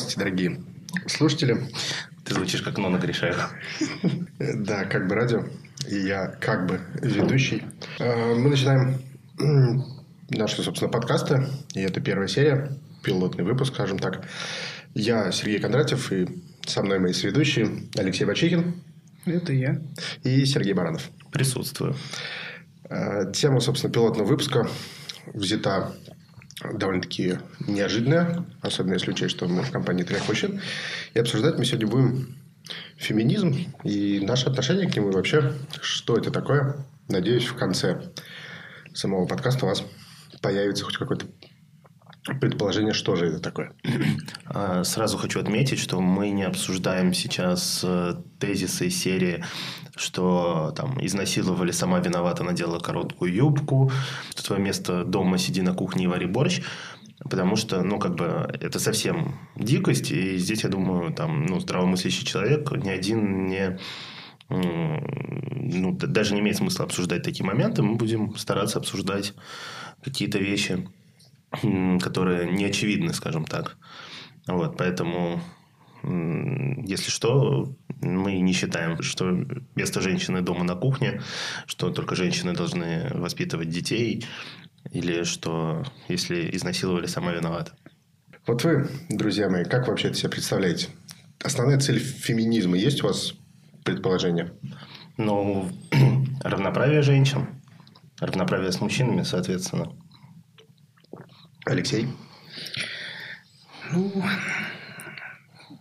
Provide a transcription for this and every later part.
Здравствуйте, дорогие слушатели. Ты звучишь как Нона Гришаева. Да, как бы радио. И я как бы ведущий. А, мы начинаем наши, собственно, подкасты. И это первая серия, пилотный выпуск, скажем так. Я Сергей Кондратьев и со мной мои соведущие Алексей Бачихин. Это я. И Сергей Баранов. Присутствую. А, тема, собственно, пилотного выпуска взята довольно-таки неожиданная, особенно если учесть, что мы в компании трех мужчин. И обсуждать мы сегодня будем феминизм и наше отношение к нему и вообще, что это такое. Надеюсь, в конце самого подкаста у вас появится хоть какое-то предположение, что же это такое. А, сразу хочу отметить, что мы не обсуждаем сейчас э, тезисы серии что там изнасиловали, сама виновата, надела короткую юбку, что твое место дома, сиди на кухне и вари борщ. Потому что, ну, как бы, это совсем дикость. И здесь, я думаю, там, ну, здравомыслящий человек ни один не ну, даже не имеет смысла обсуждать такие моменты. Мы будем стараться обсуждать какие-то вещи, которые не очевидны, скажем так. Вот, поэтому если что, мы не считаем, что место женщины дома на кухне, что только женщины должны воспитывать детей, или что если изнасиловали, сама виновата. Вот вы, друзья мои, как вообще это себе представляете? Основная цель феминизма есть у вас предположение? Ну, равноправие женщин, равноправие с мужчинами, соответственно. Алексей? Ну,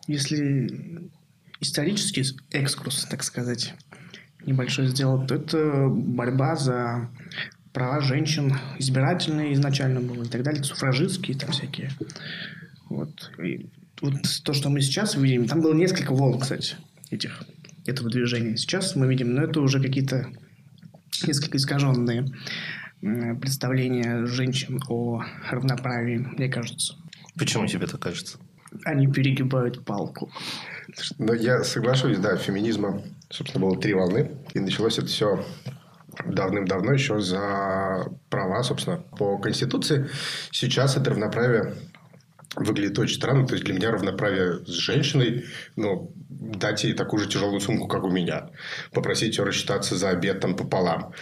если исторический экскурс, так сказать, небольшой сделать, то это борьба за права женщин, избирательные изначально было и так далее, суфражистские там всякие. Вот. И вот то, что мы сейчас видим, там было несколько волн, кстати, этих, этого движения. Сейчас мы видим, но это уже какие-то несколько искаженные представления женщин о равноправии, мне кажется. Почему тебе это кажется? они перегибают палку. Но я соглашусь, да, феминизма, собственно, было три волны. И началось это все давным-давно еще за права, собственно, по Конституции. Сейчас это равноправие выглядит очень странно. То есть, для меня равноправие с женщиной, ну, дать ей такую же тяжелую сумку, как у меня. Попросить ее рассчитаться за обед там пополам.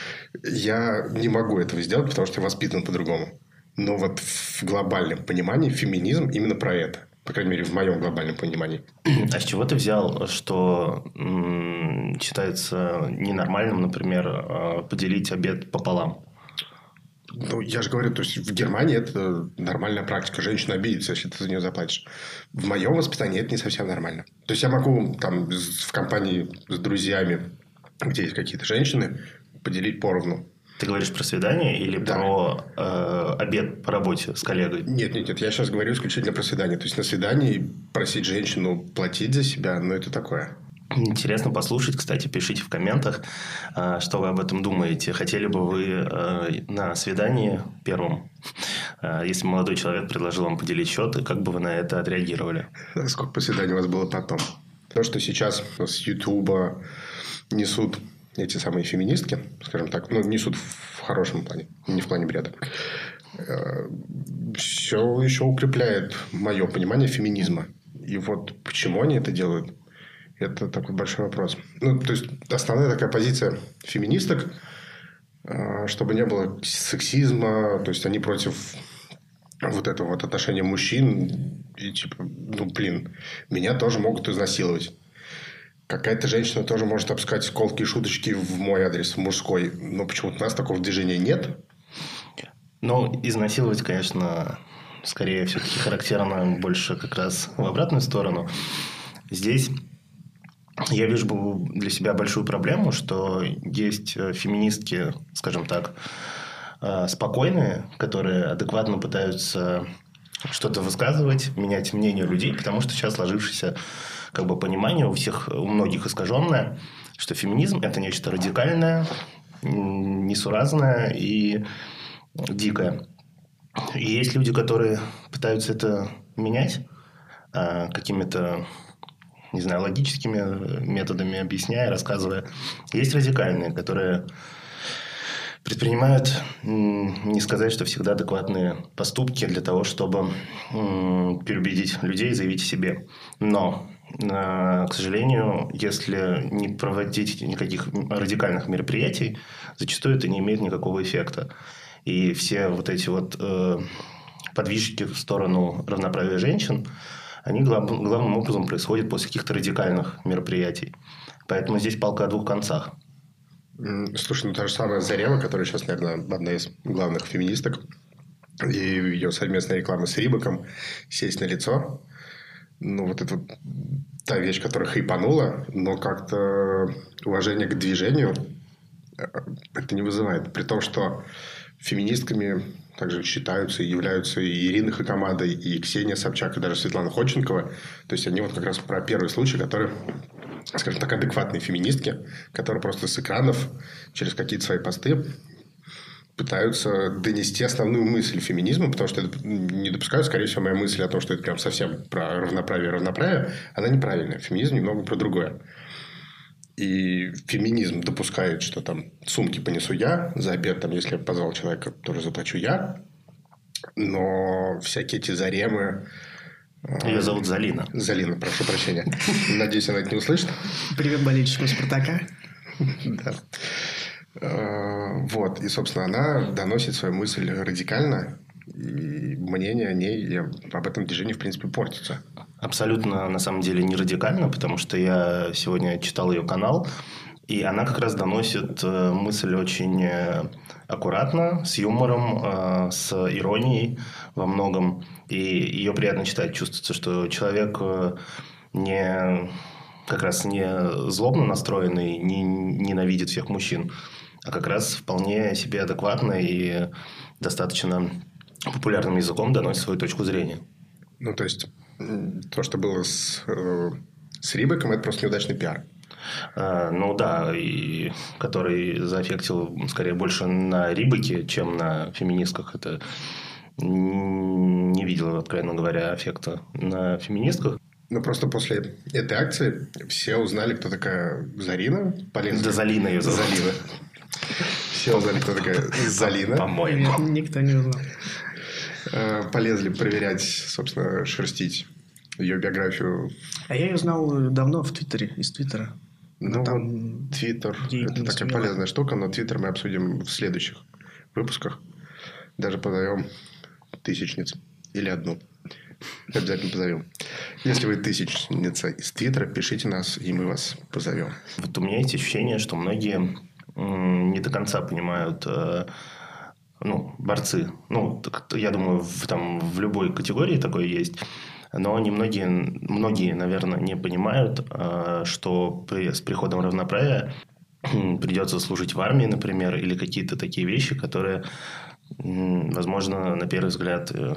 Я не могу этого сделать, потому что я воспитан по-другому. Но вот в глобальном понимании феминизм именно про это. По крайней мере, в моем глобальном понимании. А с чего ты взял, что м- считается ненормальным, например, а, поделить обед пополам? Ну, я же говорю, то есть в Германии это нормальная практика. Женщина обидится, если ты за нее заплатишь. В моем воспитании это не совсем нормально. То есть я могу там в компании с друзьями, где есть какие-то женщины, поделить поровну. Ты говоришь про свидание или да. про э, обед по работе с коллегой? Нет, нет, нет. Я сейчас говорю исключительно про свидание. То есть на свидании просить женщину платить за себя, ну это такое. Интересно послушать, кстати, пишите в комментах, э, что вы об этом думаете. Хотели бы вы э, на свидании первом, э, если молодой человек предложил вам поделить счет, как бы вы на это отреагировали? Сколько по свиданию у вас было потом? То, что сейчас с Ютуба несут эти самые феминистки, скажем так, ну, несут в хорошем плане, не в плане бреда, э, все еще укрепляет мое понимание феминизма. И вот почему они это делают, это такой большой вопрос. Ну, то есть, основная такая позиция феминисток, э, чтобы не было сексизма, то есть, они против вот этого вот отношения мужчин, и типа, ну, блин, меня тоже могут изнасиловать. Какая-то женщина тоже может опускать колки и шуточки в мой адрес, в мужской. Но почему-то у нас такого движения нет. Ну, изнасиловать, конечно, скорее все-таки характерно больше как раз в обратную сторону. Здесь я вижу для себя большую проблему, что есть э, феминистки, скажем так, э, спокойные, которые адекватно пытаются что-то высказывать, менять мнение людей, потому что сейчас сложившийся как бы понимание у всех, у многих искаженное, что феминизм – это нечто радикальное, несуразное и дикое. И есть люди, которые пытаются это менять а, какими-то, не знаю, логическими методами, объясняя, рассказывая. Есть радикальные, которые предпринимают, не сказать, что всегда адекватные поступки для того, чтобы переубедить людей, заявить о себе. Но, э, к сожалению, если не проводить никаких радикальных мероприятий, зачастую это не имеет никакого эффекта. И все вот эти вот э, подвижки в сторону равноправия женщин, они главным образом происходят после каких-то радикальных мероприятий. Поэтому здесь палка о двух концах. Слушай, ну та же самая Зарева, которая сейчас, наверное, одна из главных феминисток, и ее совместная реклама с Рибаком «Сесть на лицо». Ну, вот это та вещь, которая хайпанула, но как-то уважение к движению э, это не вызывает. При том, что феминистками также считаются и являются и Ирина Хакамада, и Ксения Собчак, и даже Светлана Ходченкова. То есть, они вот как раз про первый случай, который скажем так, адекватные феминистки, которые просто с экранов через какие-то свои посты пытаются донести основную мысль феминизма, потому что не допускаю, скорее всего, моя мысль о том, что это прям совсем про равноправие равноправие, она неправильная. Феминизм немного про другое. И феминизм допускает, что там сумки понесу я, за обед, там, если я позвал человека, тоже заплачу я. Но всякие эти заремы, ее зовут Залина. Залина, прошу прощения. Надеюсь, она это не услышит. Привет болельщикам Спартака. Да. А, вот. И, собственно, она доносит свою мысль радикально. И мнение о ней об этом движении, в принципе, портится. Абсолютно, на самом деле, не радикально, потому что я сегодня читал ее канал, и она как раз доносит э, мысль очень э, аккуратно, с юмором, э, с иронией во многом. И ее приятно читать. Чувствуется, что человек не как раз не злобно настроенный, не ненавидит всех мужчин, а как раз вполне себе адекватно и достаточно популярным языком доносит свою точку зрения. Ну, то есть, то, что было с, с Рибеком, это просто неудачный пиар. А, ну да, и который заэффектил скорее больше на Рибаке, чем на феминистках. Это не видел, откровенно говоря, эффекта на феминистках. Ну, просто после этой акции все узнали, кто такая Зарина. Полезли. Да, Залина ее зовут. Залина. Все узнали, кто такая Залина. По-моему. Никто не узнал. А, полезли проверять, собственно, шерстить ее биографию. А я ее знал давно в Твиттере, из Твиттера. Ну, там Твиттер – это такая полезная штука, но Твиттер мы обсудим в следующих выпусках. Даже позовем тысячниц или одну. Обязательно позовем. Если вы тысячница из Твиттера, пишите нас, и мы вас позовем. Вот у меня есть ощущение, что многие не до конца понимают э, ну, борцы. Ну, я думаю, в, там, в любой категории такое есть но немногие, многие, наверное, не понимают, а, что при, с приходом равноправия придется служить в армии, например, или какие-то такие вещи, которые, возможно, на первый взгляд, э,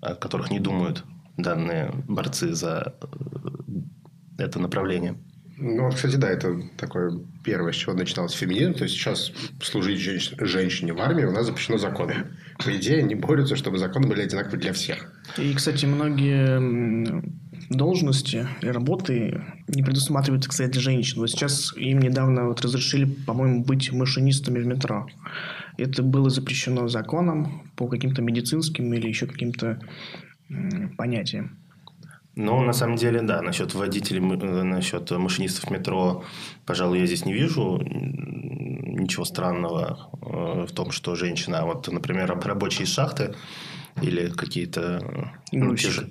о которых не думают данные борцы за э, это направление. Ну, кстати, да, это такое первое, с чего начиналось феминизм. То есть, сейчас служить женщ... женщине в армии у нас запрещено законом. По идее, они борются, чтобы законы были одинаковы для всех. И, кстати, многие должности и работы не предусматривают, кстати, для женщин. Вот сейчас им недавно вот разрешили, по-моему, быть машинистами в метро. Это было запрещено законом по каким-то медицинским или еще каким-то понятиям. Ну, на самом деле, да, насчет водителей, э, насчет машинистов метро, пожалуй, я здесь не вижу ничего странного э, в том, что женщина, вот, например, рабочие шахты или какие-то... Э, ну, грузчик.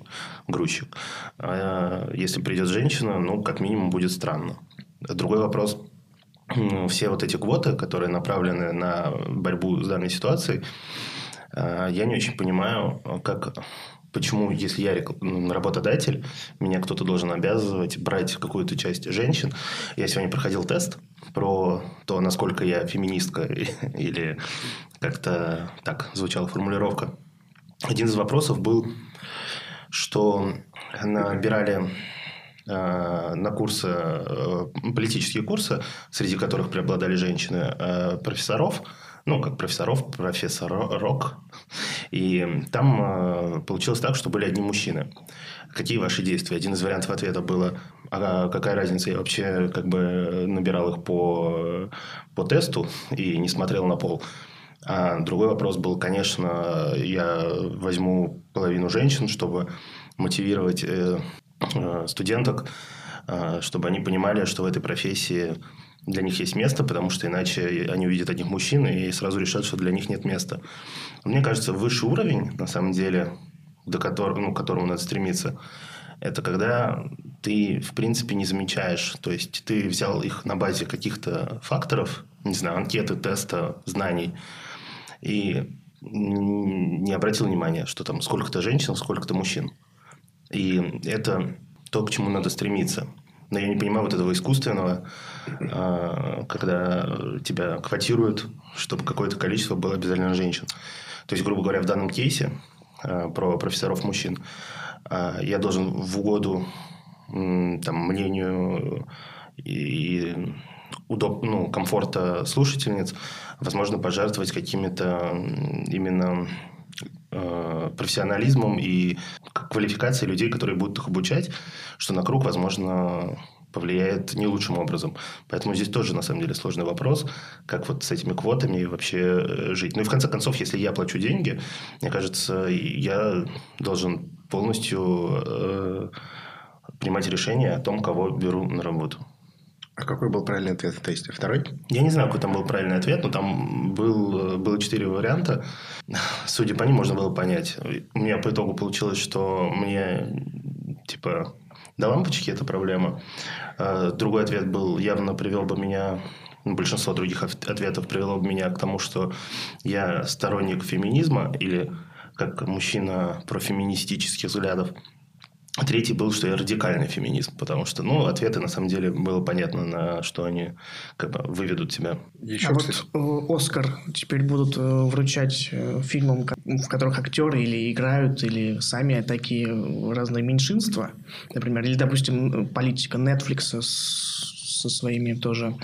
Ну, грузчик. А если придет женщина, ну, как минимум, будет странно. Другой вопрос. Все вот эти квоты, которые направлены на борьбу с данной ситуацией, я не очень понимаю, как почему, если я работодатель, меня кто-то должен обязывать брать какую-то часть женщин. Я сегодня проходил тест про то, насколько я феминистка или как-то так звучала формулировка. Один из вопросов был, что набирали э, на курсы, э, политические курсы, среди которых преобладали женщины, э, профессоров ну, как профессоров, профессорок. И там э, получилось так, что были одни мужчины. Какие ваши действия? Один из вариантов ответа было, а какая разница, я вообще как бы набирал их по, по тесту и не смотрел на пол. А другой вопрос был, конечно, я возьму половину женщин, чтобы мотивировать э, э, студенток, э, чтобы они понимали, что в этой профессии для них есть место, потому что иначе они увидят одних мужчин и сразу решат, что для них нет места. Мне кажется, высший уровень, на самом деле, до которого, ну, к которому надо стремиться, это когда ты, в принципе, не замечаешь. То есть, ты взял их на базе каких-то факторов, не знаю, анкеты, теста, знаний, и не обратил внимания, что там сколько-то женщин, сколько-то мужчин. И это то, к чему надо стремиться. Но я не понимаю вот этого искусственного, а, когда тебя квотируют, чтобы какое-то количество было обязательно женщин. То есть, грубо говоря, в данном кейсе а, про профессоров мужчин а, я должен в угоду там, мнению и удоб... ну, комфорта слушательниц, возможно, пожертвовать какими-то именно профессионализмом и квалификацией людей, которые будут их обучать, что на круг, возможно, повлияет не лучшим образом. Поэтому здесь тоже, на самом деле, сложный вопрос, как вот с этими квотами вообще э, жить. Ну и в конце концов, если я плачу деньги, мне кажется, я должен полностью э, принимать решение о том, кого беру на работу. А какой был правильный ответ в тесте? Второй? Я не знаю, какой там был правильный ответ, но там был, было четыре варианта. Судя по ним, можно было понять. У меня по итогу получилось, что мне, типа, до лампочки это проблема. А другой ответ был, явно привел бы меня ну, большинство других ответов привело бы меня к тому, что я сторонник феминизма или как мужчина профеминистических взглядов. Третий был, что я радикальный феминизм, потому что, ну, ответы, на самом деле, было понятно, на что они как бы выведут тебя. Еще, а кстати... вот э, Оскар теперь будут э, вручать э, фильмам, в которых актеры или играют, или сами такие разные меньшинства, например, или, допустим, политика Netflix со своими тоже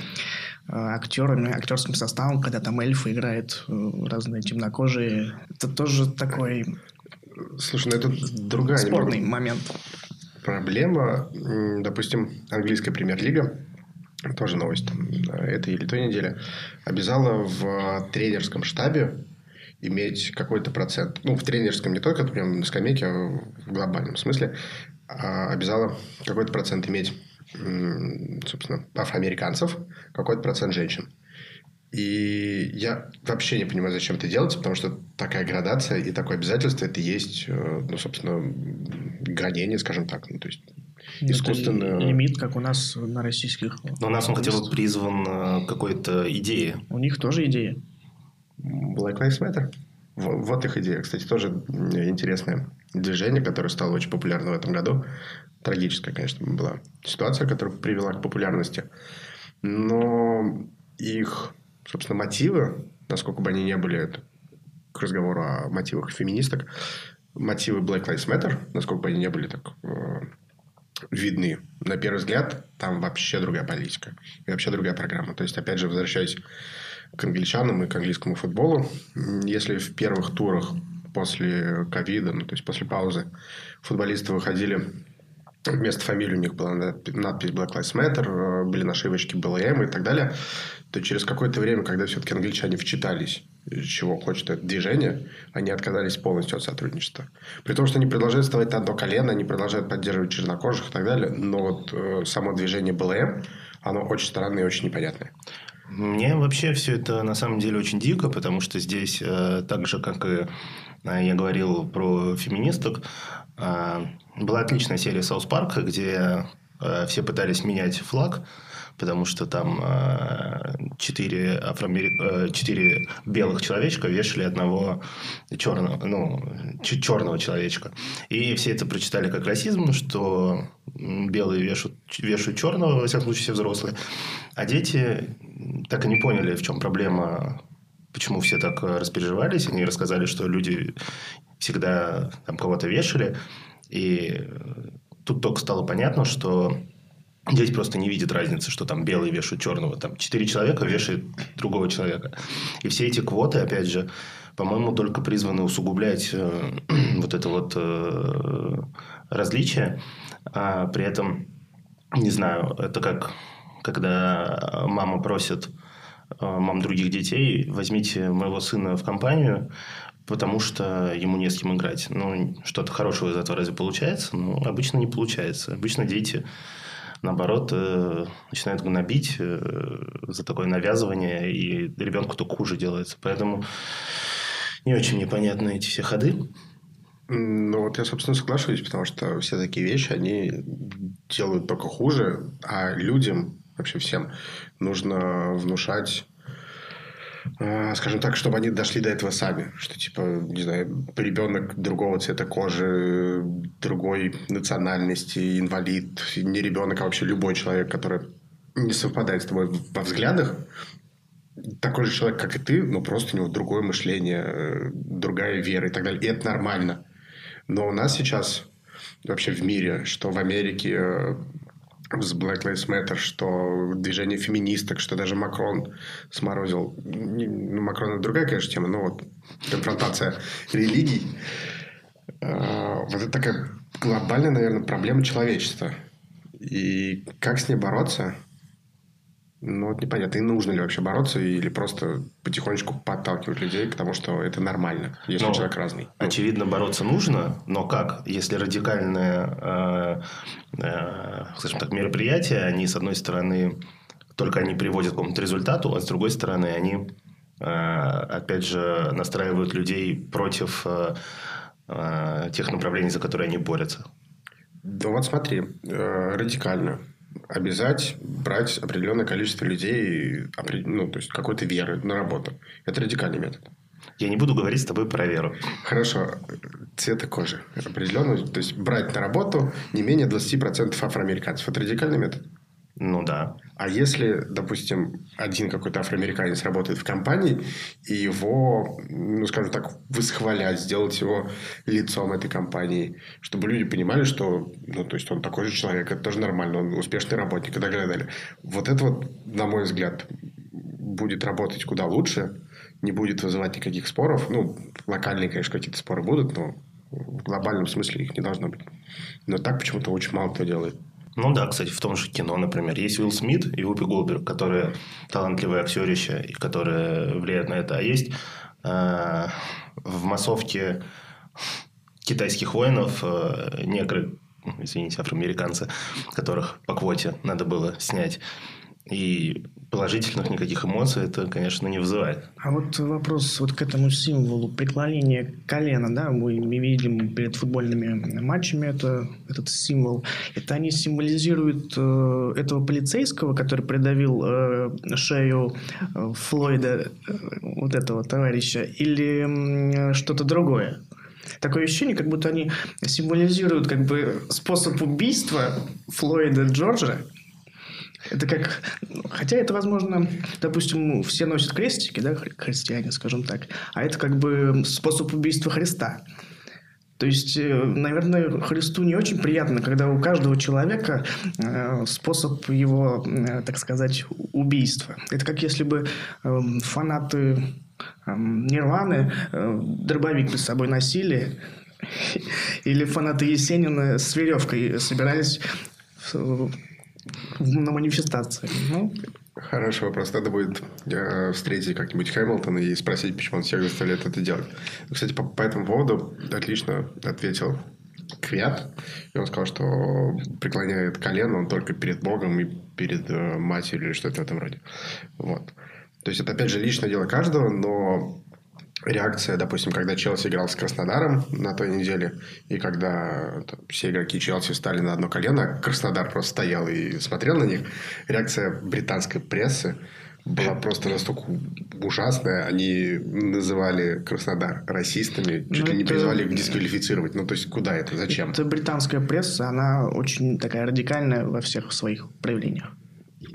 актерами, актерским составом, когда там эльфы играют разные темнокожие. Это тоже такой Слушай, ну это другая Спорный немного момент. Проблема, допустим, английская премьер-лига, тоже новость там, этой или той недели, обязала в тренерском штабе иметь какой-то процент. Ну, в тренерском не только прям на скамейке, а в глобальном смысле. А обязала какой-то процент иметь, собственно, афроамериканцев, какой-то процент женщин. И я вообще не понимаю, зачем это делать, потому что такая градация и такое обязательство это есть, э, ну, собственно, гранение, скажем так. Ну, то есть искусственно... Это лимит, как у нас на российских. Но у нас он хотя бы призван э, какой-то идеей. У них тоже идея. Black Lives Matter. Вот их идея. Кстати, тоже интересное движение, которое стало очень популярно в этом году. Трагическая, конечно, была ситуация, которая привела к популярности. Но их собственно, мотивы, насколько бы они не были к разговору о мотивах феминисток, мотивы Black Lives Matter, насколько бы они не были так э, видны, на первый взгляд, там вообще другая политика и вообще другая программа. То есть, опять же, возвращаясь к англичанам и к английскому футболу, если в первых турах после ковида, ну, то есть после паузы, футболисты выходили вместо фамилии у них была надпись Black Lives Matter, э, были нашивочки BLM и так далее, то через какое-то время, когда все-таки англичане вчитались, чего хочет это движение, они отказались полностью от сотрудничества. При том, что они продолжают вставать одно колено, они продолжают поддерживать чернокожих и так далее, но вот э, само движение БЛМ, оно очень странное и очень непонятное. Мне вообще все это на самом деле очень дико, потому что здесь, э, так же, как и э, я говорил про феминисток, была отличная серия Саус Парка, где э, все пытались менять флаг, потому что там э, четыре, афроамери... Э, четыре белых человечка вешали одного черного, ну, черного человечка. И все это прочитали как расизм, что белые вешают, вешают черного, во всяком случае, все взрослые. А дети так и не поняли, в чем проблема, почему все так распереживались. Они рассказали, что люди всегда там кого-то вешали. И тут только стало понятно, что Здесь просто не видит разницы, что там белый вешают черного. Там четыре человека вешают другого человека. И все эти квоты, опять же, по-моему, только призваны усугублять э, вот это вот э, различие. А при этом, не знаю, это как когда мама просит э, мам других детей, возьмите моего сына в компанию, потому что ему не с кем играть. Ну, что-то хорошего из этого разве получается? Ну, обычно не получается. Обычно дети, наоборот, э, начинают гнобить э, за такое навязывание, и ребенку только хуже делается. Поэтому не очень непонятны эти все ходы. Ну, вот я, собственно, соглашусь, потому что все такие вещи, они делают только хуже, а людям, вообще всем, нужно внушать скажем так, чтобы они дошли до этого сами. Что, типа, не знаю, ребенок другого цвета кожи, другой национальности, инвалид, не ребенок, а вообще любой человек, который не совпадает с тобой во взглядах, такой же человек, как и ты, но просто у него другое мышление, э, другая вера и так далее. И это нормально. Но у нас сейчас вообще в мире, что в Америке э, с Black Lives Matter, что движение феминисток, что даже Макрон сморозил. Ну, Макрон это другая, конечно, тема, но вот конфронтация религий. А, вот это такая глобальная, наверное, проблема человечества. И как с ней бороться – ну, вот непонятно, и нужно ли вообще бороться, или просто потихонечку подталкивать людей к тому, что это нормально, если но, человек разный. Ну. Очевидно, бороться нужно, но как? Если радикальные, э, э, скажем так, мероприятия, они, с одной стороны, только они приводят к какому-то результату, а с другой стороны, они, э, опять же, настраивают людей против э, э, тех направлений, за которые они борются. Да вот смотри, э, радикально обязать брать определенное количество людей, ну, то есть какой-то веры на работу. Это радикальный метод. Я не буду говорить с тобой про веру. Хорошо. Цвета кожи. Определенно. То есть, брать на работу не менее 20% афроамериканцев. Это радикальный метод? Ну да. А если, допустим, один какой-то афроамериканец работает в компании, и его, ну, скажем так, восхвалять, сделать его лицом этой компании, чтобы люди понимали, что, ну, то есть, он такой же человек, это тоже нормально, он успешный работник и так далее. далее. Вот это вот, на мой взгляд, будет работать куда лучше, не будет вызывать никаких споров. Ну, локальные, конечно, какие-то споры будут, но в глобальном смысле их не должно быть. Но так почему-то очень мало кто делает. Ну да, кстати, в том же кино, например, есть Уилл Смит и Упи Голберг, которые талантливые актерища и которые влияют на это. А есть э, в массовке китайских воинов э, негры, извините, афроамериканцы, которых по квоте надо было снять. И положительных никаких эмоций это, конечно, не вызывает. А вот вопрос вот к этому символу преклонения колена, да, мы видим перед футбольными матчами это, этот символ. Это они символизируют э, этого полицейского, который придавил э, шею э, Флойда, э, вот этого товарища, или э, что-то другое? Такое ощущение, как будто они символизируют как бы способ убийства Флойда Джорджа, это как... Хотя это, возможно, допустим, все носят крестики, да, христиане, скажем так. А это как бы способ убийства Христа. То есть, э, наверное, Христу не очень приятно, когда у каждого человека э, способ его, э, так сказать, убийства. Это как если бы эм, фанаты эм, Нирваны дробовик с собой носили, или фанаты Есенина с веревкой собирались на манифестации. Ну, Хороший вопрос. Надо будет э, встретить как-нибудь Хэмилтона и спросить, почему он всех заставляет это делать. Кстати, по, по этому поводу отлично ответил Квят. И он сказал, что преклоняет колено он только перед Богом и перед э, матерью или что-то в этом роде. Вот. То есть, это, опять же, личное дело каждого, но реакция, допустим, когда Челси играл с Краснодаром на той неделе, и когда там, все игроки Челси встали на одно колено, Краснодар просто стоял и смотрел на них, реакция британской прессы была просто настолько ужасная. Они называли Краснодар расистами, чуть ну, ли не призвали их дисквалифицировать. Ну, то есть, куда это? Зачем? Это британская пресса, она очень такая радикальная во всех своих проявлениях.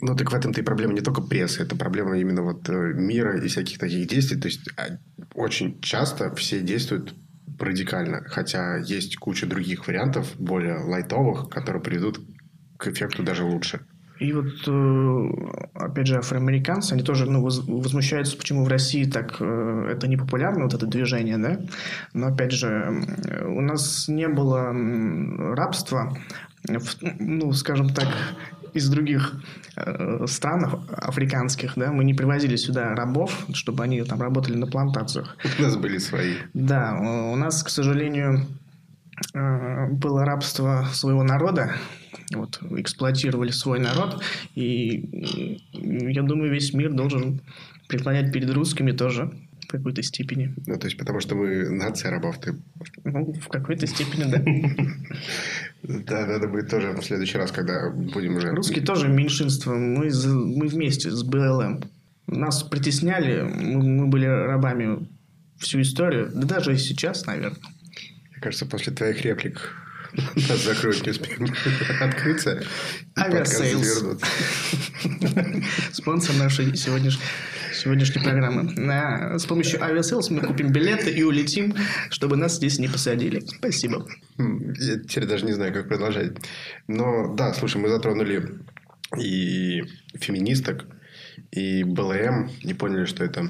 Ну, так в этом-то и проблема не только прессы, это проблема именно вот э, мира и всяких таких действий. То есть, а, очень часто все действуют радикально, хотя есть куча других вариантов, более лайтовых, которые приведут к эффекту даже лучше. И вот, э, опять же, афроамериканцы, они тоже ну, возмущаются, почему в России так э, это не популярно, вот это движение, да? Но, опять же, у нас не было рабства, ну, скажем так, из других э, стран африканских, да, мы не привозили сюда рабов, чтобы они там работали на плантациях. У нас были свои. Да, у нас, к сожалению, было рабство своего народа, вот, эксплуатировали свой народ, и я думаю, весь мир должен преклонять перед русскими тоже в какой-то степени. Ну, то есть, потому что мы нация рабов, ты... Ну, в какой-то степени, да. Да, надо будет тоже в следующий раз, когда будем уже... Русские тоже меньшинство. Мы, мы вместе с БЛМ. Нас притесняли, мы, мы были рабами всю историю, да даже и сейчас, наверное. Мне кажется, после твоих реплик нас закроют, не успеем открыться. Aviasales. Спонсор нашей сегодняшней сегодняшней программы. С помощью Aviasales мы купим билеты и улетим, чтобы нас здесь не посадили. Спасибо. Я теперь даже не знаю, как продолжать. Но да, слушай, мы затронули и феминисток, и БЛМ, не поняли, что это...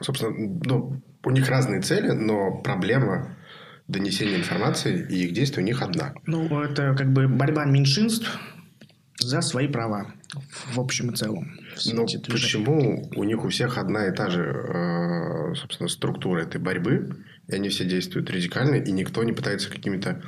Собственно, ну, у них разные цели, но проблема донесения информации и их действия у них одна. Ну, это как бы борьба меньшинств за свои права в общем и целом. Но почему у них у всех одна и та же, э, собственно, структура этой борьбы, и они все действуют радикально, и никто не пытается какими-то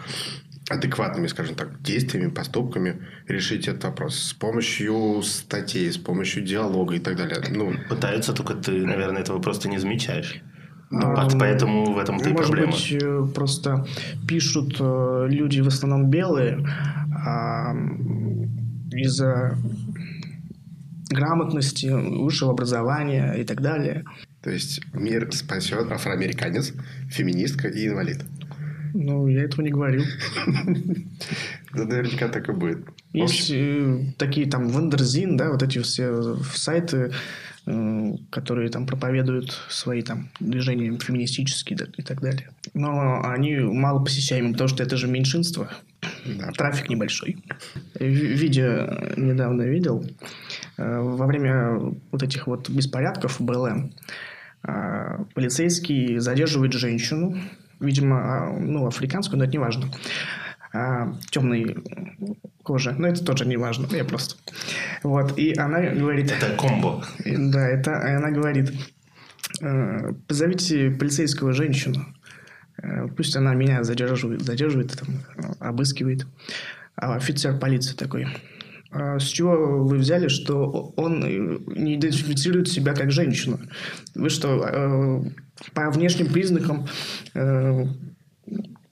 адекватными, скажем так, действиями, поступками решить этот вопрос с помощью статей, с помощью диалога и так далее. Ну, Пытаются, только ты, наверное, этого просто не замечаешь. Ну, а, поэтому в этом-то и может проблема. быть, э, просто пишут э, люди в основном белые а, из-за грамотности, высшего образования и так далее. То есть мир спасет афроамериканец, феминистка и инвалид. Ну, я этого не говорил. Да, наверняка так и будет. Есть э, такие там Wonderzine, да, вот эти все сайты, э, которые там проповедуют свои там движения феминистические и так далее. Но они мало посещаемы, потому что это же меньшинство. Да. Трафик небольшой. Видео недавно видел. Э, во время вот этих вот беспорядков в BLM полицейский задерживает женщину, видимо, ну, африканскую, но это не важно, а, темной кожи. Но это тоже не важно, я просто... Вот, и она говорит... Это комбо. Да, это она говорит, «Э, позовите полицейского женщину, э, пусть она меня задерживает, задерживает, там, обыскивает. А офицер полиции такой, «А с чего вы взяли, что он не идентифицирует себя как женщину? Вы что, э, по внешним признакам э,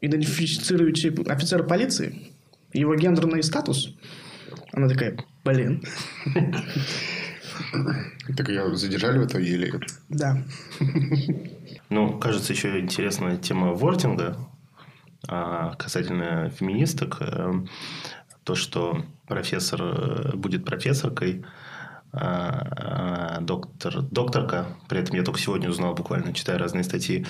идентифицируете офицера полиции? Его гендерный статус? Она такая, блин. Так ее задержали в итоге или... Да. Ну, кажется, еще интересная тема вординга а, касательно феминисток. Э, то, что профессор э, будет профессоркой, а, а, доктор, докторка, при этом я только сегодня узнал, буквально читая разные статьи,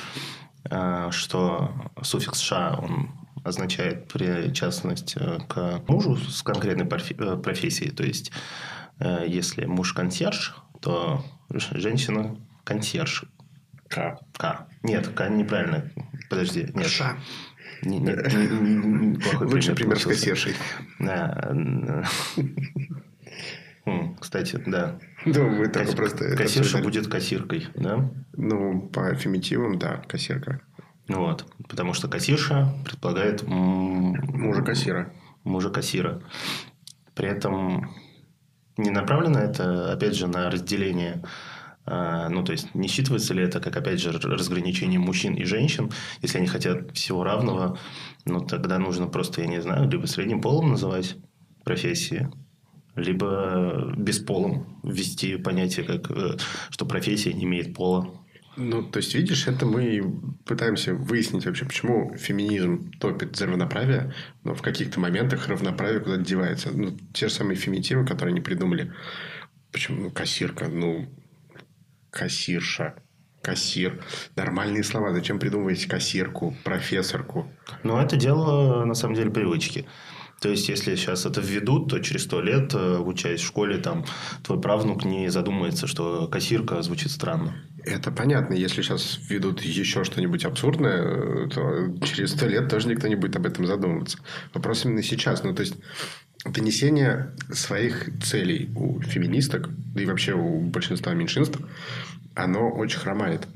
а, что суффикс «ша», он означает причастность э, к мужу с конкретной э, профессией. То есть, если муж консьерж, то женщина консьерж. К. К. Нет, К неправильно. Подожди. Нет. Ша. Не, не, не, не, Лучший пример с кассиршей. Кстати, да. Ну, мы только просто... Кассирша будет кассиркой, да? Ну, по фемитивам, да, кассирка. Ну вот, потому что кассирша предполагает... Мужа кассира. Мужа кассира. При этом не направлено это, опять же, на разделение ну, то есть, не считывается ли это как, опять же, разграничение мужчин и женщин? Если они хотят всего равного, ну, тогда нужно просто, я не знаю, либо средним полом называть профессии, либо бесполым ввести понятие, как, э, что профессия не имеет пола. Ну, то есть, видишь, это мы пытаемся выяснить вообще, почему феминизм топит за равноправие, но в каких-то моментах равноправие куда-то девается. Ну, те же самые феминитивы, которые они придумали. Почему? Ну, кассирка, ну, кассирша, кассир. Нормальные слова. Зачем придумываете кассирку, профессорку? Ну, это дело, на самом деле, привычки. То есть, если сейчас это введут, то через сто лет, э, учась в школе, там, твой правнук не задумается, что кассирка звучит странно. Это понятно. Если сейчас введут еще что-нибудь абсурдное, то через сто лет тоже никто не будет об этом задумываться. Вопрос именно сейчас. Ну, то есть, донесение своих целей у феминисток, да и вообще у большинства меньшинств, оно очень хромает.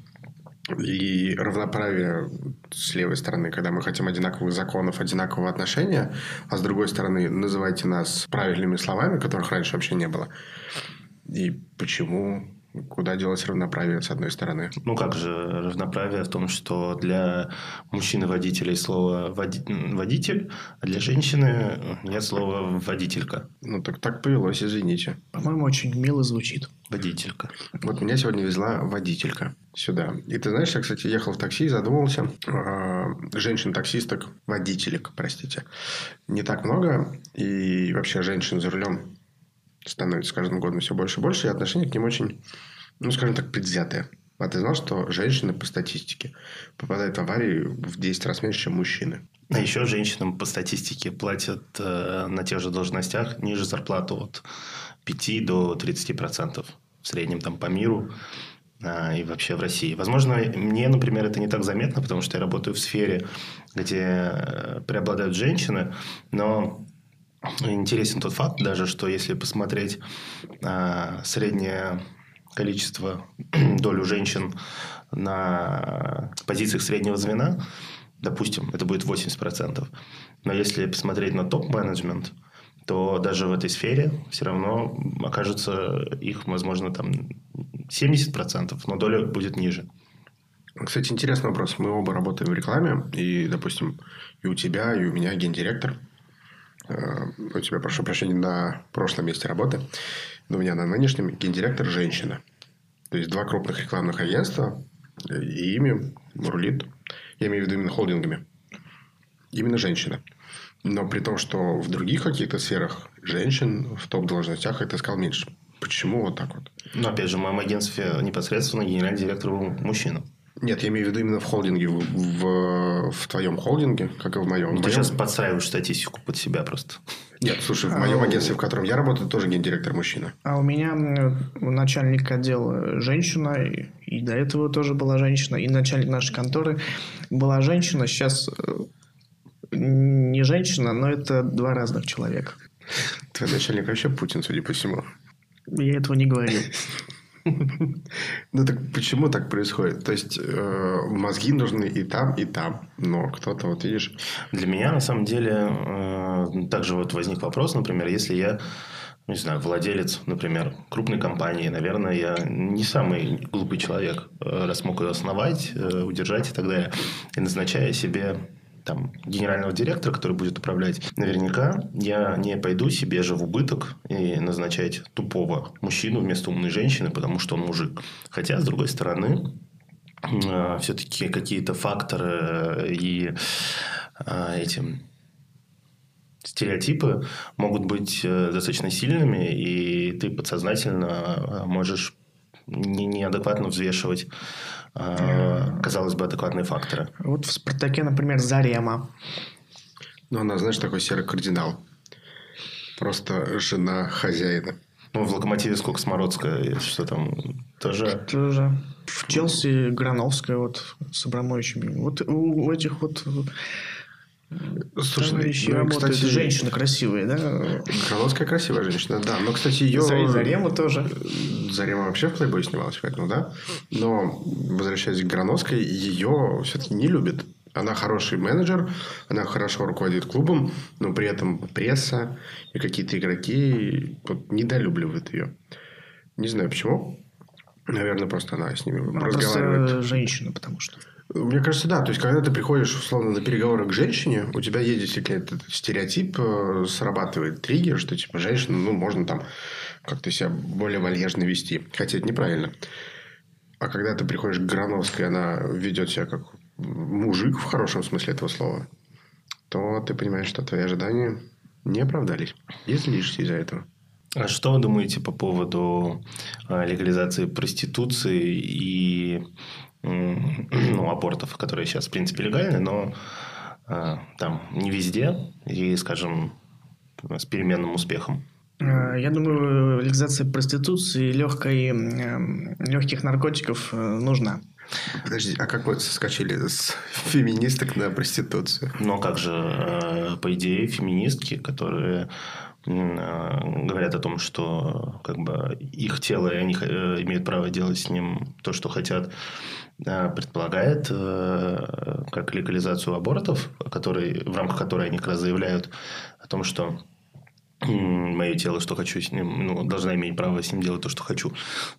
И равноправие с левой стороны, когда мы хотим одинаковых законов, одинакового отношения, а с другой стороны, называйте нас правильными словами, которых раньше вообще не было. И почему Куда делось равноправие, с одной стороны? Ну, как же равноправие в том, что для мужчины-водителя слово води... «водитель», а для женщины нет слова «водителька». Ну, так так повелось, извините. По-моему, очень мило звучит. Водителька. Вот меня сегодня везла водителька сюда. И ты знаешь, я, кстати, ехал в такси и задумался. Э, женщин-таксисток, водителек, простите, не так много. И вообще женщин за рулем становится с каждым годом все больше и больше, и отношение к ним очень, ну, скажем так, предвзятое. А ты знал, что женщины по статистике попадают в аварии в 10 раз меньше, чем мужчины? А еще женщинам по статистике платят э, на тех же должностях ниже зарплату от 5 до 30 процентов в среднем там по миру э, и вообще в России. Возможно, мне, например, это не так заметно, потому что я работаю в сфере, где э, преобладают женщины, но интересен тот факт даже, что если посмотреть а, среднее количество долю женщин на позициях среднего звена, допустим, это будет 80%. Но если посмотреть на топ-менеджмент, то даже в этой сфере все равно окажется их, возможно, там 70%, но доля будет ниже. Кстати, интересный вопрос. Мы оба работаем в рекламе, и, допустим, и у тебя, и у меня гендиректор – у тебя, прошу прощения, на прошлом месте работы, но у меня на нынешнем гендиректор женщина. То есть, два крупных рекламных агентства, и ими рулит, я имею в виду именно холдингами, именно женщина. Но при том, что в других каких-то сферах женщин в топ-должностях, это сказал, меньше. Почему вот так вот? Ну, опять же, в моем агентстве непосредственно генеральный директор был мужчина. Нет, я имею в виду именно в холдинге, в, в, в твоем холдинге, как и в моем. Ты в моем... сейчас подстраиваешь статистику под себя просто. Нет, слушай, в моем а, агентстве, в котором я работаю, тоже гендиректор мужчина. А у меня начальник отдела женщина, и, и до этого тоже была женщина, и начальник нашей конторы была женщина. Сейчас э, не женщина, но это два разных человека. Твой начальник вообще Путин, судя по всему. Я этого не говорил. Ну так почему так происходит? То есть э, мозги нужны и там, и там. Но кто-то, вот видишь. Для меня на самом деле э, также вот возник вопрос, например, если я не знаю, владелец, например, крупной компании, наверное, я не самый глупый человек, э, раз мог ее основать, э, удержать и так далее. И назначая себе там, генерального директора, который будет управлять, наверняка я не пойду себе же в убыток и назначать тупого мужчину вместо умной женщины, потому что он мужик. Хотя, с другой стороны, э, все-таки какие-то факторы и э, эти стереотипы могут быть э, достаточно сильными, и ты подсознательно можешь неадекватно взвешивать Э, казалось бы, адекватные факторы. Вот в «Спартаке», например, Зарема. Ну, она, знаешь, такой серый кардинал. Просто жена хозяина. Ну, в «Локомотиве» сколько Смородская, что там, тоже... Тоже. В «Челси» Грановская вот с Абрамовичем. Вот у этих вот Слушай, ну, работают кстати, женщины красивые, да? Грановская красивая женщина, да. Но, кстати, ее... Зарема тоже. Зарема вообще в плейбой снималась, поэтому, да. Но, возвращаясь к Грановской, ее все-таки не любят. Она хороший менеджер, она хорошо руководит клубом, но при этом пресса и какие-то игроки вот, недолюбливают ее. Не знаю почему. Наверное, просто она с ними она разговаривает. Просто женщина, потому что. Мне кажется, да. То есть, когда ты приходишь, условно, на переговоры к женщине, у тебя есть действительно этот стереотип, э, срабатывает триггер, что, типа, женщина, ну, можно там как-то себя более вальяжно вести. Хотя это неправильно. А когда ты приходишь к Грановской, она ведет себя как мужик в хорошем смысле этого слова, то ты понимаешь, что твои ожидания не оправдались. И злишься из-за этого. А что вы думаете по поводу э, легализации проституции и ну, абортов, которые сейчас, в принципе, легальны, но э, там не везде. И, скажем, с переменным успехом. Э, я думаю, легализация проституции, легкой, легких наркотиков нужна. Подожди, а как вы соскочили с феминисток на проституцию? Ну, а как же, по идее, феминистки, которые говорят о том, что как бы их тело, и они имеют право делать с ним то, что хотят, предполагает э, как легализацию абортов, который, в рамках которой они как раз заявляют о том, что мое тело, что хочу с ним, ну, должна иметь право с ним делать то, что хочу.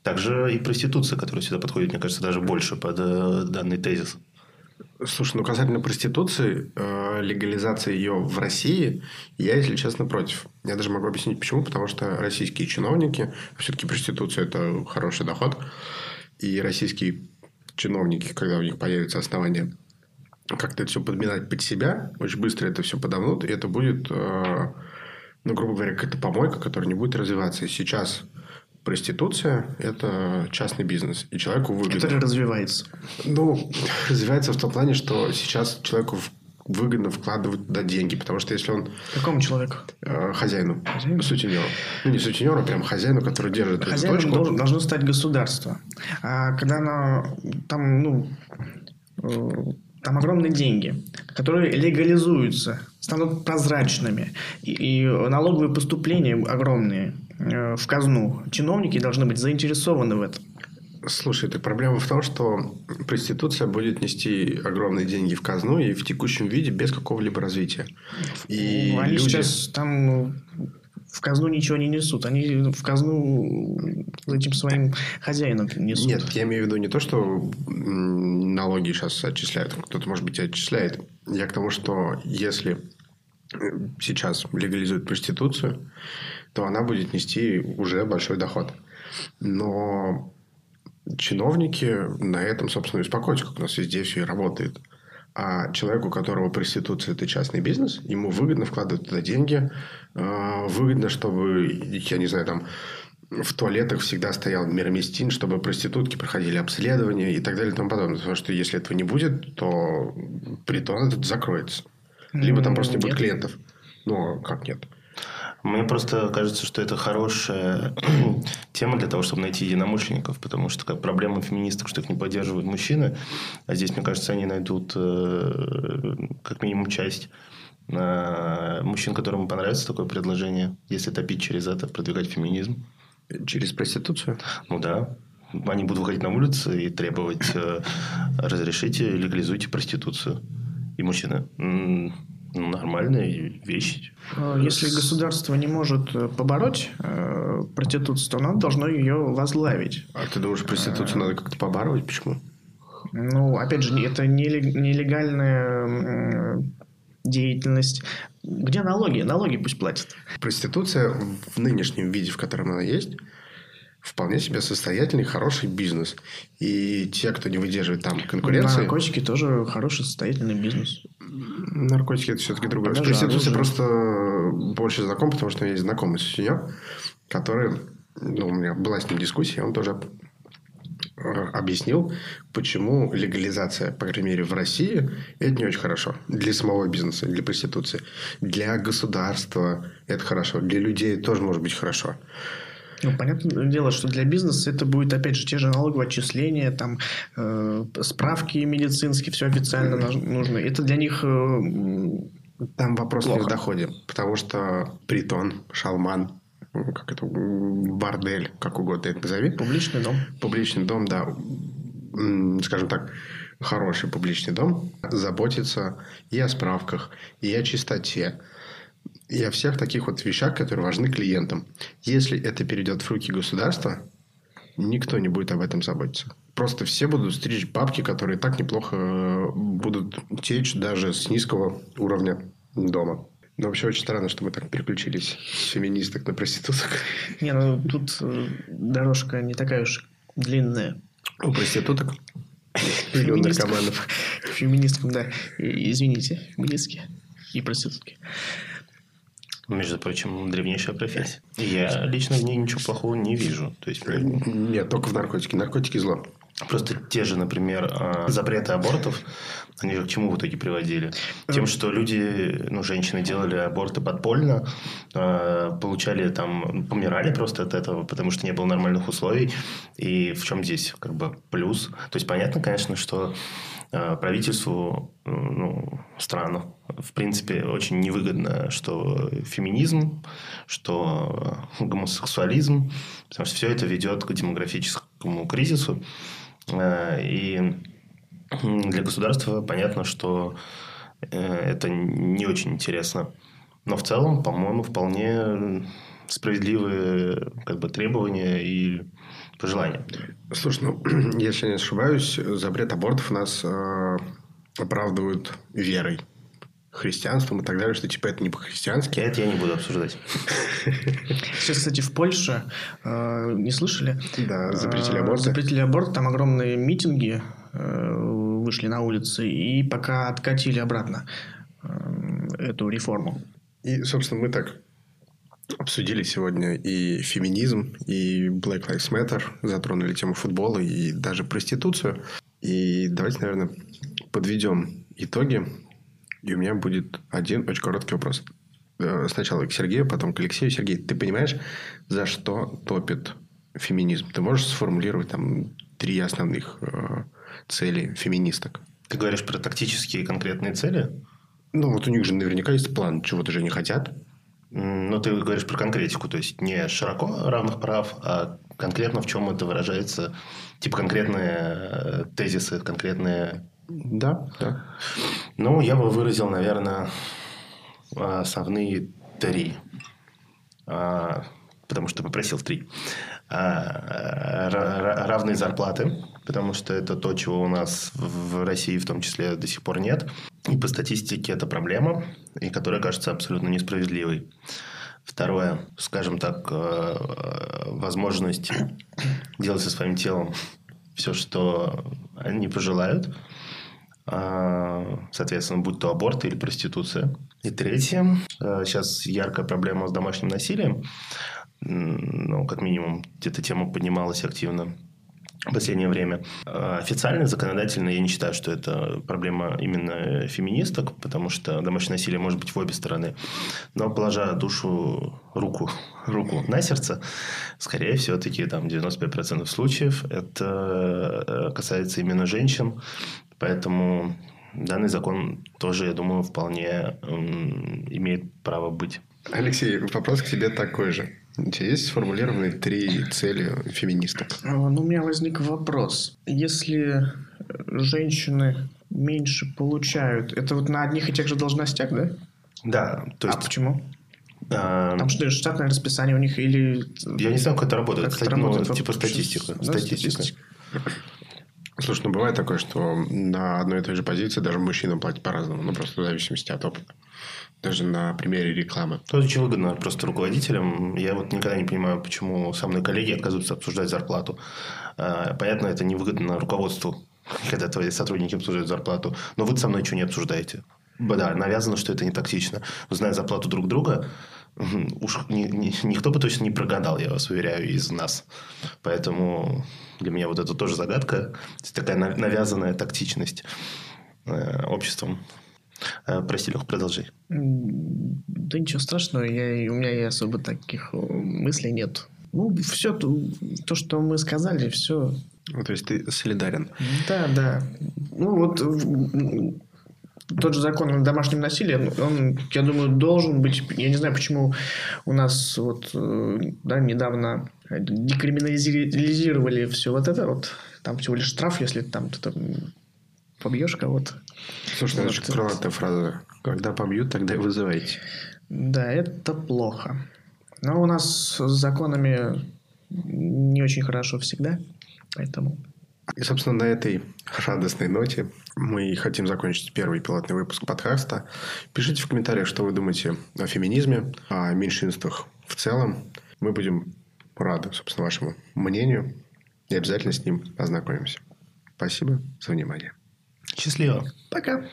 Также и проституция, которая сюда подходит, мне кажется, даже больше под э, данный тезис. Слушай, ну касательно проституции, э, легализации ее в России, я, если честно, против. Я даже могу объяснить, почему. Потому что российские чиновники, все-таки проституция – это хороший доход. И российские чиновники, когда у них появится основание как-то это все подминать под себя, очень быстро это все подомнут, и это будет, э, ну, грубо говоря, какая-то помойка, которая не будет развиваться. И сейчас проституция – это частный бизнес, и человеку выгодно. Который развивается. Ну, развивается в том плане, что сейчас человеку выгодно вкладывать туда деньги, потому что если он... Какому человеку? Э, хозяину. Хозяину? Сутенеру. Ну, не сутенеру, а прям хозяину, который держит Хозяином эту точку. Должен, должно стать государство. А когда оно там, ну, э, там огромные деньги, которые легализуются, станут прозрачными, и, и налоговые поступления огромные э, в казну. Чиновники должны быть заинтересованы в этом. Слушай, так проблема в том, что проституция будет нести огромные деньги в казну и в текущем виде без какого-либо развития. И Они люди... сейчас там в казну ничего не несут. Они в казну этим своим хозяинам несут. Нет, я имею в виду не то, что налоги сейчас отчисляют. Кто-то, может быть, отчисляет. Я к тому, что если сейчас легализуют проституцию, то она будет нести уже большой доход. Но чиновники на этом, собственно, и успокоятся, как у нас везде все и работает. А человеку, у которого проституция – это частный бизнес, ему выгодно вкладывать туда деньги, а, выгодно, чтобы, я не знаю, там, в туалетах всегда стоял мироместин, чтобы проститутки проходили обследование и так далее и тому подобное. Потому что если этого не будет, то притон этот закроется. Либо там просто не будет клиентов. Ну, как нет? Мне просто кажется, что это хорошая тема для того, чтобы найти единомышленников, потому что как проблема феминисток, что их не поддерживают мужчины, а здесь, мне кажется, они найдут э, как минимум часть э, мужчин, которым понравится такое предложение, если топить через это, продвигать феминизм. Через проституцию? Ну да. Они будут выходить на улицы и требовать э, разрешите, легализуйте проституцию. И мужчины нормальная вещь. А если государство не может э, побороть э, проституцию, то оно должно ее возглавить. А ты думаешь, проституцию а... надо как-то побороть? Почему? Ну, опять же, это нелегальная деятельность. Где налоги? Налоги пусть платят. Проституция в нынешнем виде, в котором она есть, вполне себе состоятельный, хороший бизнес. И те, кто не выдерживает там конкуренции... Наркотики тоже хороший, состоятельный бизнес. Наркотики – это все-таки другое. С проституцией просто больше знаком, потому что у меня есть знакомый сутенер, который... Ну, у меня была с ним дискуссия, он тоже объяснил, почему легализация, по крайней мере, в России, это не очень хорошо. Для самого бизнеса, для проституции. Для государства это хорошо. Для людей тоже может быть хорошо. Ну, понятное дело, что для бизнеса это будет, опять же, те же налоговые отчисления, там, э, справки медицинские, все официально нужно. Это для них... Э, там вопрос плохо. не в доходе, потому что притон, шалман, как это, бордель, как угодно это назови. Публичный дом. Публичный дом, да. Скажем так, хороший публичный дом заботится и о справках, и о чистоте, и о всех таких вот вещах, которые важны клиентам. Если это перейдет в руки государства, никто не будет об этом заботиться. Просто все будут стричь бабки, которые так неплохо э, будут течь даже с низкого уровня дома. Но вообще очень странно, что мы так переключились с феминисток на проституток. Не, ну тут э, дорожка не такая уж длинная. У проституток? Или у наркоманов? Феминисткам, да. Извините, феминистки и проститутки. Между прочим, древнейшая профессия. Я лично в ней ничего плохого не вижу. То есть... Нет, только в наркотике. Наркотики зло. Просто те же, например, э, запреты абортов, они же к чему в итоге приводили? Тем, что люди, ну, женщины делали аборты подпольно, э, получали там, помирали просто от этого, потому что не было нормальных условий. И в чем здесь как бы плюс? То есть, понятно, конечно, что э, правительству ну, стран, в принципе, очень невыгодно, что феминизм, что гомосексуализм, потому что все это ведет к демографическому кризису. И для государства понятно, что э, это не очень интересно. Но в целом, по-моему, вполне справедливые как бы, требования и пожелания. Слушай, ну, если не ошибаюсь, запрет абортов нас э, оправдывают верой христианством и так далее, что типа это не по-христиански. Это я не буду обсуждать. Сейчас, кстати, в Польше, э, не слышали? Да, запретили аборт. Запретили аборт, там огромные митинги э, вышли на улицы и пока откатили обратно э, эту реформу. И, собственно, мы так обсудили сегодня и феминизм, и Black Lives Matter, затронули тему футбола и даже проституцию. И давайте, наверное, подведем итоги и у меня будет один очень короткий вопрос. Э, сначала к Сергею, потом к Алексею. Сергей, ты понимаешь, за что топит феминизм? Ты можешь сформулировать там три основных э, цели феминисток? Ты говоришь про тактические конкретные цели? Ну, вот у них же наверняка есть план, чего-то же не хотят. Ну, ты говоришь про конкретику, то есть не широко равных прав, а конкретно в чем это выражается, типа конкретные э, тезисы, конкретные да, да. Ну, я бы выразил, наверное, основные три. А, потому что попросил три. А, равные зарплаты, потому что это то, чего у нас в России в том числе до сих пор нет. И по статистике это проблема, и которая кажется абсолютно несправедливой. Второе, скажем так, э, возможность делать со своим телом все, что они пожелают – а, соответственно, будь то аборт или проституция. И третье, сейчас а, яркая проблема с домашним насилием, ну, как минимум, эта тема поднималась активно в последнее время. А, официально, законодательно я не считаю, что это проблема именно феминисток, потому что домашнее насилие может быть в обе стороны. Но положа душу, руку, руку на сердце, скорее все-таки там 95% случаев это э, касается именно женщин. Поэтому данный закон тоже, я думаю, вполне имеет право быть. Алексей, вопрос к тебе такой же. У тебя есть сформулированные три цели феминисток? А, ну, у меня возник вопрос. Если женщины меньше получают, это вот на одних и тех же должностях, да? Да. То есть... А почему? А... Там что, штатное расписание у них или... Я не знаю, как это работает. Как Кстати, это работает? Ну, типа статистика. Да, статистика. статистика. Слушай, ну бывает такое, что на одной и той же позиции даже мужчинам платят по-разному, ну просто в зависимости от опыта. Даже на примере рекламы. То очень выгодно просто руководителям. Я вот никогда не понимаю, почему со мной коллеги отказываются обсуждать зарплату. А, понятно, это невыгодно руководству, когда твои сотрудники обсуждают зарплату. Но вы со мной ничего не обсуждаете. Да, навязано, что это не тактично. Зная зарплату друг друга, уж ни, ни, никто бы точно не прогадал, я вас уверяю, из нас. Поэтому для меня вот это тоже загадка. Такая навязанная тактичность э, обществом. Э, прости, Лех, продолжи. Да ничего страшного, я, у меня и особо таких мыслей нет. Ну, все то, то, что мы сказали, все. Ну, то есть ты солидарен. Да, да. Ну, вот тот же закон о домашнем насилии, он, я думаю, должен быть... Я не знаю, почему у нас вот э, да, недавно декриминализировали все вот это вот. Там всего лишь штраф, если там ты там побьешь кого-то. Слушай, вот. это крылатая фраза. Когда побьют, тогда и вызывайте. Да, это плохо. Но у нас с законами не очень хорошо всегда. Поэтому... И, собственно, на этой радостной ноте мы хотим закончить первый пилотный выпуск подкаста. Пишите в комментариях, что вы думаете о феминизме, о меньшинствах в целом. Мы будем рады, собственно, вашему мнению и обязательно с ним ознакомимся. Спасибо за внимание. Счастливо. Пока.